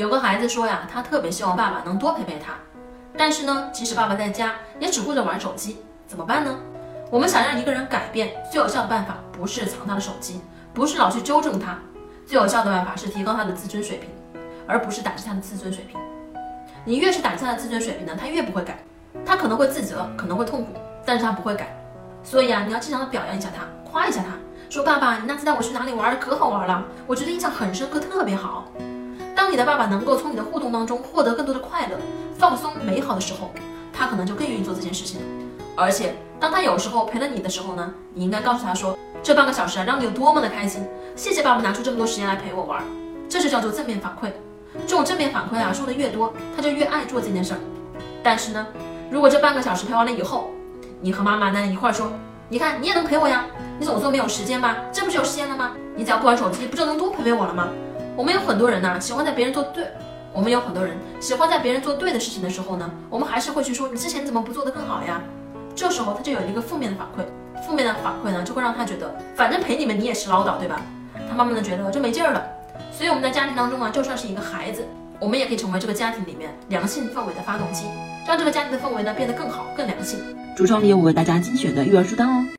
有个孩子说呀，他特别希望爸爸能多陪陪他，但是呢，即使爸爸在家，也只顾着玩手机，怎么办呢？我们想让一个人改变，最有效的办法不是藏他的手机，不是老去纠正他，最有效的办法是提高他的自尊水平，而不是打击他的自尊水平。你越是打击他的自尊水平呢，他越不会改，他可能会自责，可能会痛苦，但是他不会改。所以啊，你要经常的表扬一下他，夸一下他，说爸爸，你那次带我去哪里玩可好玩了，我觉得印象很深刻，特别好。你的爸爸能够从你的互动当中获得更多的快乐、放松、美好的时候，他可能就更愿意做这件事情。而且，当他有时候陪了你的时候呢，你应该告诉他说，这半个小时啊，让你有多么的开心，谢谢爸爸拿出这么多时间来陪我玩，这就叫做正面反馈。这种正面反馈啊，说的越多，他就越爱做这件事儿。但是呢，如果这半个小时陪完了以后，你和妈妈呢一块儿说，你看你也能陪我呀，你总说没有时间吧？这不是有时间了吗？你只要不玩手机，不就能多陪陪我了吗？我们有很多人呢，喜欢在别人做对，我们有很多人喜欢在别人做对的事情的时候呢，我们还是会去说你之前怎么不做得更好呀？这时候他就有一个负面的反馈，负面的反馈呢，就会让他觉得反正陪你们你也是唠叨，对吧？他慢慢的觉得就没劲儿了。所以我们在家庭当中啊，就算是一个孩子，我们也可以成为这个家庭里面良性氛围的发动机，让这个家庭的氛围呢变得更好、更良性。橱窗里有我为大家精选的育儿书单哦。